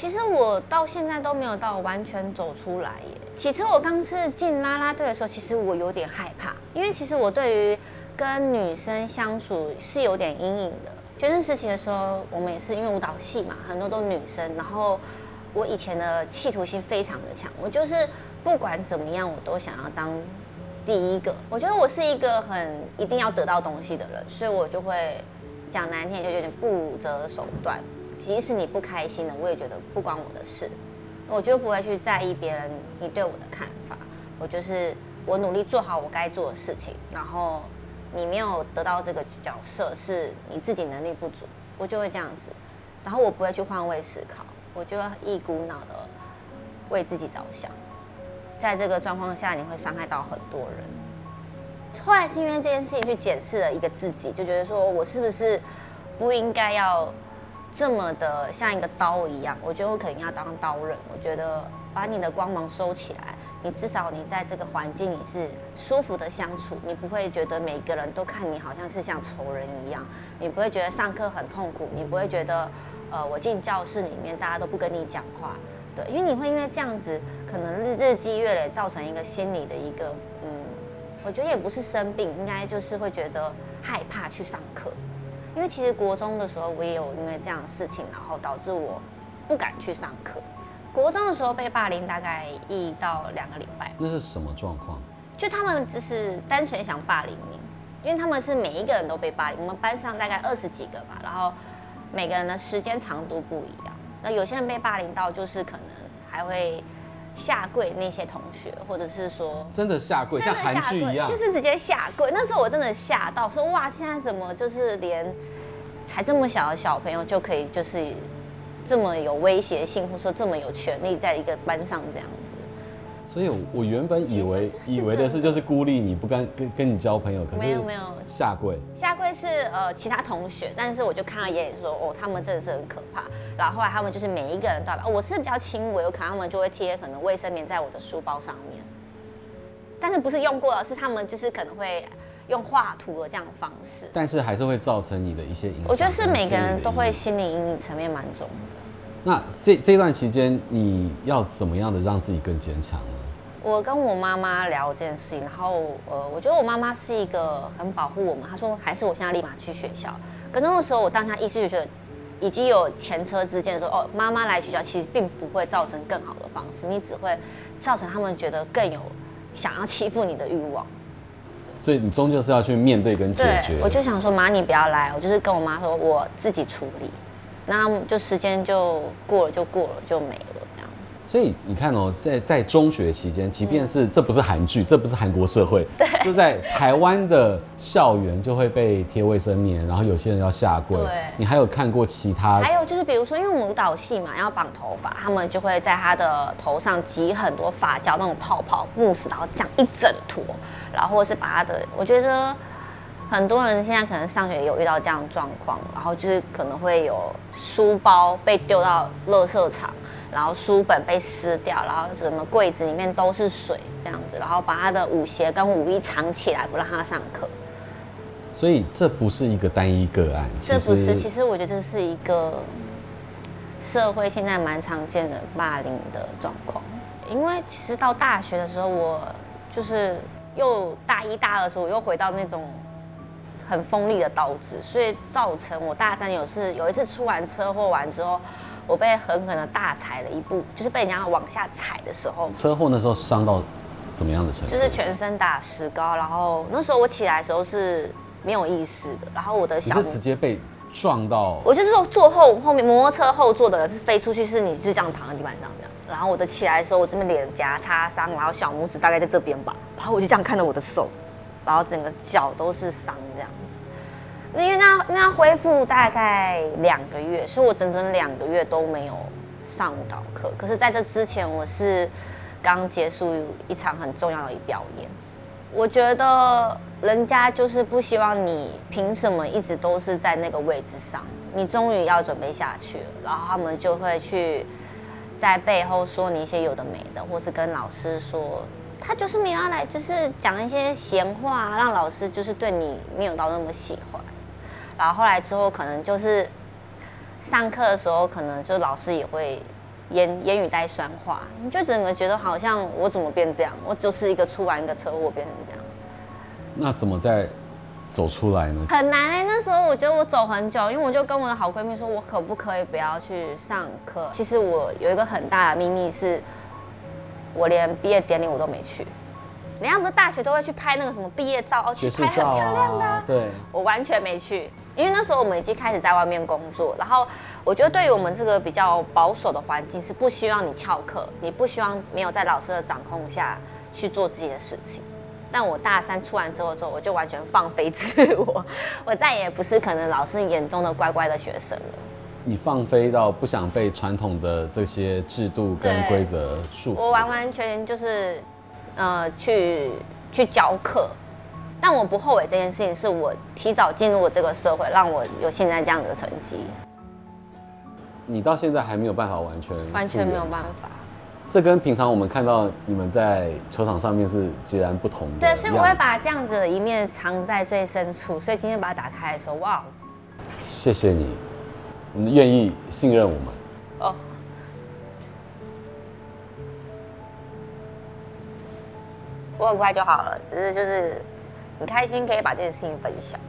其实我到现在都没有到完全走出来耶。起初我刚是进啦啦队的时候，其实我有点害怕，因为其实我对于跟女生相处是有点阴影的。学生时期的时候，我们也是因为舞蹈系嘛，很多都女生，然后我以前的企图心非常的强，我就是不管怎么样，我都想要当第一个。我觉得我是一个很一定要得到东西的人，所以我就会讲难听，就有点不择手段。即使你不开心了，我也觉得不关我的事，我就不会去在意别人你对我的看法。我就是我努力做好我该做的事情，然后你没有得到这个角色，是你自己能力不足，我就会这样子。然后我不会去换位思考，我就一股脑的为自己着想。在这个状况下，你会伤害到很多人。后来是因为这件事情去检视了一个自己，就觉得说我是不是不应该要。这么的像一个刀一样，我觉得我肯定要当刀刃。我觉得把你的光芒收起来，你至少你在这个环境你是舒服的相处，你不会觉得每个人都看你好像是像仇人一样，你不会觉得上课很痛苦，你不会觉得呃我进教室里面大家都不跟你讲话，对，因为你会因为这样子可能日日积月累造成一个心理的一个嗯，我觉得也不是生病，应该就是会觉得害怕去上课。因为其实国中的时候，我也有因为这样的事情，然后导致我不敢去上课。国中的时候被霸凌大概一到两个礼拜。那是什么状况？就他们只是单纯想霸凌你，因为他们是每一个人都被霸凌。我们班上大概二十几个吧，然后每个人的时间长度不一样。那有些人被霸凌到就是可能还会。下跪那些同学，或者是说真的下跪，像韩剧一样，就是直接下跪。那时候我真的吓到，说哇，现在怎么就是连才这么小的小朋友就可以就是这么有威胁性，或者说这么有权利，在一个班上这样子。所以，我原本以为以为的是就是孤立你不跟跟跟你交朋友，可是没有没有下跪。下跪是呃其他同学，但是我就看到爷爷说哦，他们真的是很可怕。然后后来他们就是每一个人都要，我是比较轻微，我可能他们就会贴可能卫生棉在我的书包上面，但是不是用过了，是他们就是可能会用画图的这样的方式。但是还是会造成你的一些影响。我觉得是每个人都会心理阴影层面蛮重的。那这这段期间，你要怎么样的让自己更坚强呢？我跟我妈妈聊这件事情，然后呃，我觉得我妈妈是一个很保护我们。她说，还是我现在立马去学校。可是那个时候，我当下意识就觉得，已经有前车之鉴，说哦，妈妈来学校其实并不会造成更好的方式，你只会造成他们觉得更有想要欺负你的欲望。所以你终究是要去面对跟解决。我就想说，妈，你不要来，我就是跟我妈说，我自己处理。那就时间就过了，就过了，就没了。所以你看哦，在在中学期间，即便是这不是韩剧，这不是韩国社会，就在台湾的校园就会被贴卫生棉，然后有些人要下跪。对，你还有看过其他？还有就是比如说，因为舞蹈系嘛，要绑头发，他们就会在他的头上挤很多发胶那种泡泡慕斯，然后这样一整坨，然后或者是把他的，我觉得很多人现在可能上学也有遇到这样的状况，然后就是可能会有书包被丢到垃圾场。然后书本被撕掉，然后什么柜子里面都是水这样子，然后把他的舞鞋跟舞衣藏起来，不让他上课。所以这不是一个单一个案，这不是。其实我觉得这是一个社会现在蛮常见的霸凌的状况。因为其实到大学的时候，我就是又大一大二的时候，我又回到那种很锋利的刀子，所以造成我大三有次有一次出完车祸完之后。我被狠狠的大踩了一步，就是被人家往下踩的时候。车祸那时候伤到怎么样的程度？就是全身打石膏，然后那时候我起来的时候是没有意识的，然后我的小你是直接被撞到。我就是说坐后后面摩托车后座的人是飞出去，是你就这样躺在地板上这样。然后我的起来的时候，我这边脸颊擦伤，然后小拇指大概在这边吧，然后我就这样看着我的手，然后整个脚都是伤这样子，那。因为那那恢复大概两个月，所以我整整两个月都没有上舞蹈课。可是在这之前，我是刚结束一场很重要的表演。我觉得人家就是不希望你凭什么一直都是在那个位置上，你终于要准备下去了，然后他们就会去在背后说你一些有的没的，或是跟老师说他就是没有要来，就是讲一些闲话，让老师就是对你没有到那么喜欢。然后后来之后，可能就是上课的时候，可能就老师也会言言语带酸话，你就整个觉得好像我怎么变这样？我就是一个出完一个车祸变成这样。那怎么在走出来呢？很难哎、欸，那时候我觉得我走很久，因为我就跟我的好闺蜜说，我可不可以不要去上课？其实我有一个很大的秘密是，我连毕业典礼我都没去。人家不是大学都会去拍那个什么毕业照，哦，去拍很漂亮的、啊，对，我完全没去，因为那时候我们已经开始在外面工作，然后我觉得对于我们这个比较保守的环境是不希望你翘课，你不希望没有在老师的掌控下去做自己的事情。但我大三出完之后之后，我就完全放飞自我，我再也不是可能老师眼中的乖乖的学生了。你放飞到不想被传统的这些制度跟规则束缚，我完完全全就是。呃，去去教课，但我不后悔这件事情，是我提早进入了这个社会，让我有现在这样的成绩。你到现在还没有办法完全，完全没有办法。这跟平常我们看到你们在球场上面是截然不同的。对，所以我会把这样子的一面藏在最深处，所以今天把它打开的时候，哇！谢谢你，你愿意信任我们。哦。我很快就好了，只是就是很开心可以把这件事情分享。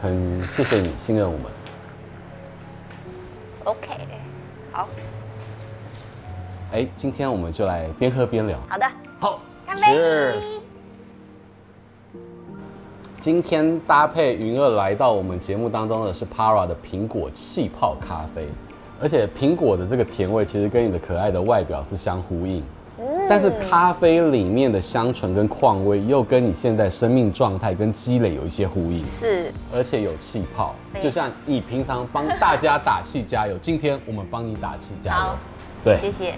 很谢谢你信任我们。OK，好。哎，今天我们就来边喝边聊。好的。好，干杯。Cheers。今天搭配云儿来到我们节目当中的是 Para 的苹果气泡咖啡，而且苹果的这个甜味其实跟你的可爱的外表是相呼应。但是咖啡里面的香醇跟矿味又跟你现在生命状态跟积累有一些呼应，是，而且有气泡，就像你平常帮大家打气加油，今天我们帮你打气加油，好，对，谢谢。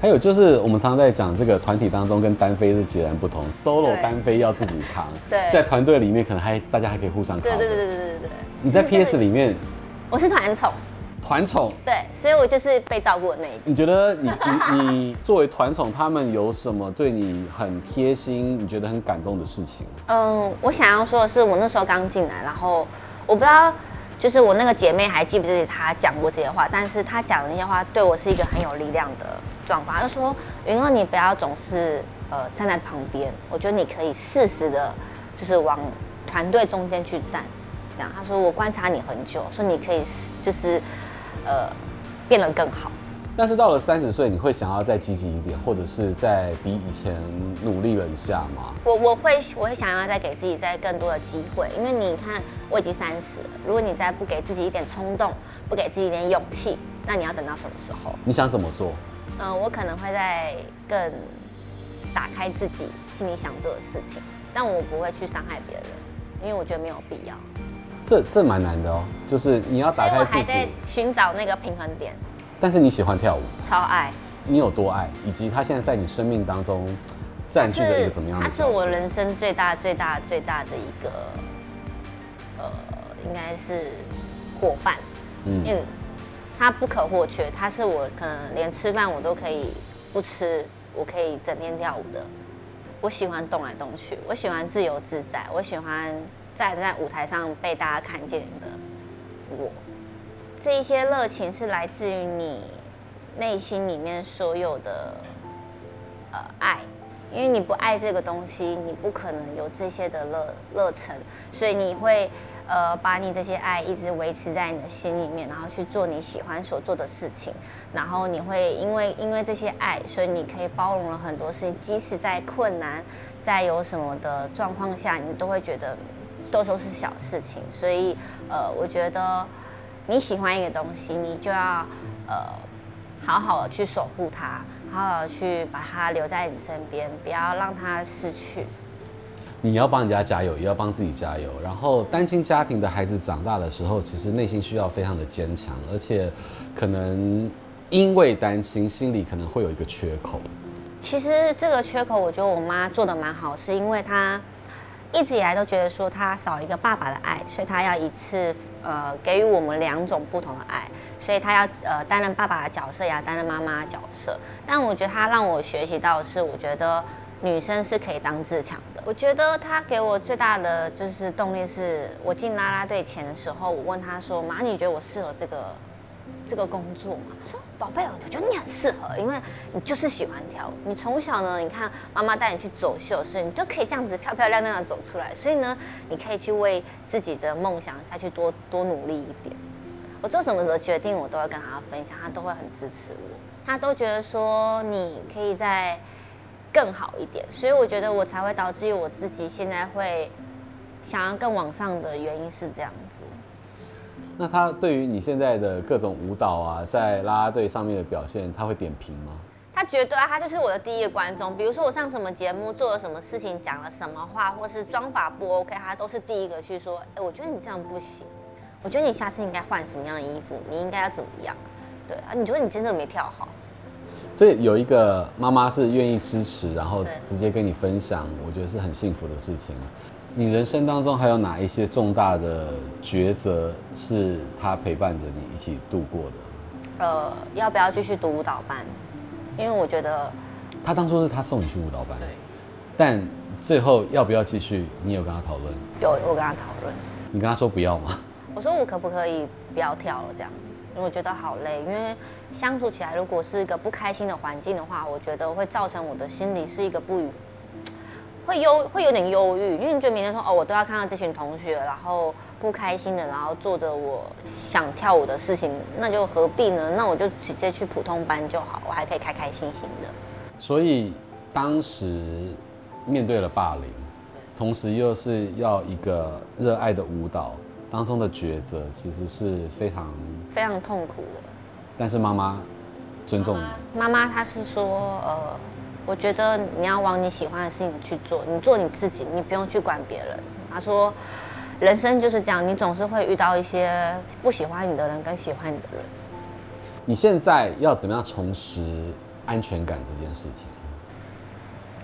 还有就是我们常常在讲这个团体当中跟单飞是截然不同，solo 单飞要自己扛，对，在团队里面可能还大家还可以互相扛，对对对对对对对。你在 PS 里面，我是团宠。团宠对，所以我就是被照顾的那一个。你觉得你你 你作为团宠，他们有什么对你很贴心、你觉得很感动的事情？嗯，我想要说的是，我那时候刚进来，然后我不知道，就是我那个姐妹还记不记得她讲过这些话，但是她讲的那些话对我是一个很有力量的状况。他就说：“云儿，你不要总是呃站在旁边，我觉得你可以适时的，就是往团队中间去站。”这样，他说：“我观察你很久，说你可以就是。”呃，变得更好。但是到了三十岁，你会想要再积极一点，或者是再比以前努力了一下吗？我我会我会想要再给自己再更多的机会，因为你看我已经三十了，如果你再不给自己一点冲动，不给自己一点勇气，那你要等到什么时候？你想怎么做？嗯、呃，我可能会在更打开自己心里想做的事情，但我不会去伤害别人，因为我觉得没有必要。这这蛮难的哦，就是你要打开自己。我还在寻找那个平衡点。但是你喜欢跳舞，超爱。你有多爱？以及他现在在你生命当中占据了一个什么样的？他是我人生最大、最大、最大的一个，呃，应该是伙伴。嗯。嗯。他不可或缺，他是我可能连吃饭我都可以不吃，我可以整天跳舞的。我喜欢动来动去，我喜欢自由自在，我喜欢。在在舞台上被大家看见的我，这一些热情是来自于你内心里面所有的呃爱，因为你不爱这个东西，你不可能有这些的热热忱，所以你会呃把你这些爱一直维持在你的心里面，然后去做你喜欢所做的事情，然后你会因为因为这些爱，所以你可以包容了很多事情，即使在困难，在有什么的状况下，你都会觉得。都说是小事情，所以呃，我觉得你喜欢一个东西，你就要呃好好的去守护它，好好的去把它留在你身边，不要让它失去。你要帮人家加油，也要帮自己加油。然后单亲家庭的孩子长大的时候，其实内心需要非常的坚强，而且可能因为单亲，心里可能会有一个缺口。其实这个缺口，我觉得我妈做的蛮好，是因为她。一直以来都觉得说他少一个爸爸的爱，所以他要一次呃给予我们两种不同的爱，所以他要呃担任爸爸的角色，也要担任妈妈的角色。但我觉得他让我学习到的是，我觉得女生是可以当自强的。我觉得他给我最大的就是动力是，我进啦啦队前的时候，我问他说：“妈，你觉得我适合这个这个工作嘛？说：“宝贝，我觉得你很适合，因为你就是喜欢跳舞。你从小呢，你看妈妈带你去走秀，所以你就可以这样子漂漂亮亮的走出来。所以呢，你可以去为自己的梦想再去多多努力一点。我做什么的决定，我都会跟他分享，他都会很支持我。他都觉得说你可以再更好一点，所以我觉得我才会导致于我自己现在会想要更往上的原因是这样。”那他对于你现在的各种舞蹈啊，在啦啦队上面的表现，他会点评吗？他绝对啊，他就是我的第一个观众。比如说我上什么节目，做了什么事情，讲了什么话，或是妆法不 OK，他都是第一个去说。哎，我觉得你这样不行，我觉得你下次应该换什么样的衣服，你应该要怎么样？对啊，你觉得你真的没跳好。所以有一个妈妈是愿意支持，然后直接跟你分享，我觉得是很幸福的事情。你人生当中还有哪一些重大的抉择是他陪伴着你一起度过的？呃，要不要继续读舞蹈班？因为我觉得他当初是他送你去舞蹈班，对。但最后要不要继续？你有跟他讨论？有，我跟他讨论。你跟他说不要吗？我说我可不可以不要跳了？这样，因为我觉得好累。因为相处起来，如果是一个不开心的环境的话，我觉得会造成我的心理是一个不愉。会忧会有点忧郁，因为你觉得明天说哦，我都要看到这群同学，然后不开心的，然后做着我想跳舞的事情，那就何必呢？那我就直接去普通班就好，我还可以开开心心的。所以当时面对了霸凌，同时又是要一个热爱的舞蹈当中的抉择，其实是非常非常痛苦的。但是妈妈尊重你，妈妈她是说呃。我觉得你要往你喜欢的事情去做，你做你自己，你不用去管别人。他说，人生就是这样，你总是会遇到一些不喜欢你的人跟喜欢你的人。你现在要怎么样重拾安全感这件事情？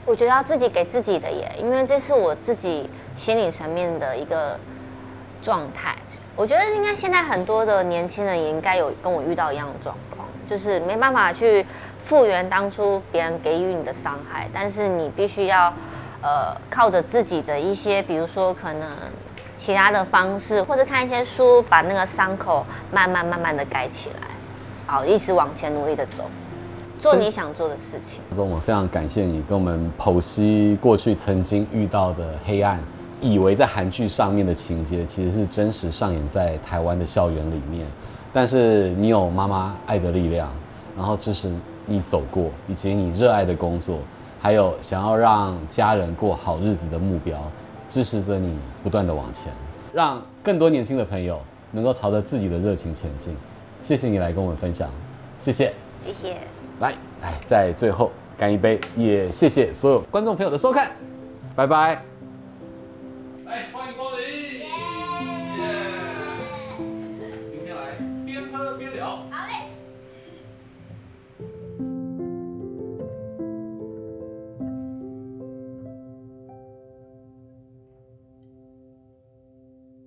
我觉得要自己给自己的耶，因为这是我自己心理层面的一个状态。我觉得应该现在很多的年轻人也应该有跟我遇到一样的状况，就是没办法去。复原当初别人给予你的伤害，但是你必须要，呃，靠着自己的一些，比如说可能其他的方式，或者看一些书，把那个伤口慢慢慢慢的盖起来，好，一直往前努力的走，做你想做的事情。我们非常感谢你跟我们剖析过去曾经遇到的黑暗，以为在韩剧上面的情节，其实是真实上演在台湾的校园里面，但是你有妈妈爱的力量，然后支持。你走过，以及你热爱的工作，还有想要让家人过好日子的目标，支持着你不断的往前，让更多年轻的朋友能够朝着自己的热情前进。谢谢你来跟我们分享，谢谢，谢谢。来，来，在最后干一杯，也谢谢所有观众朋友的收看，拜拜。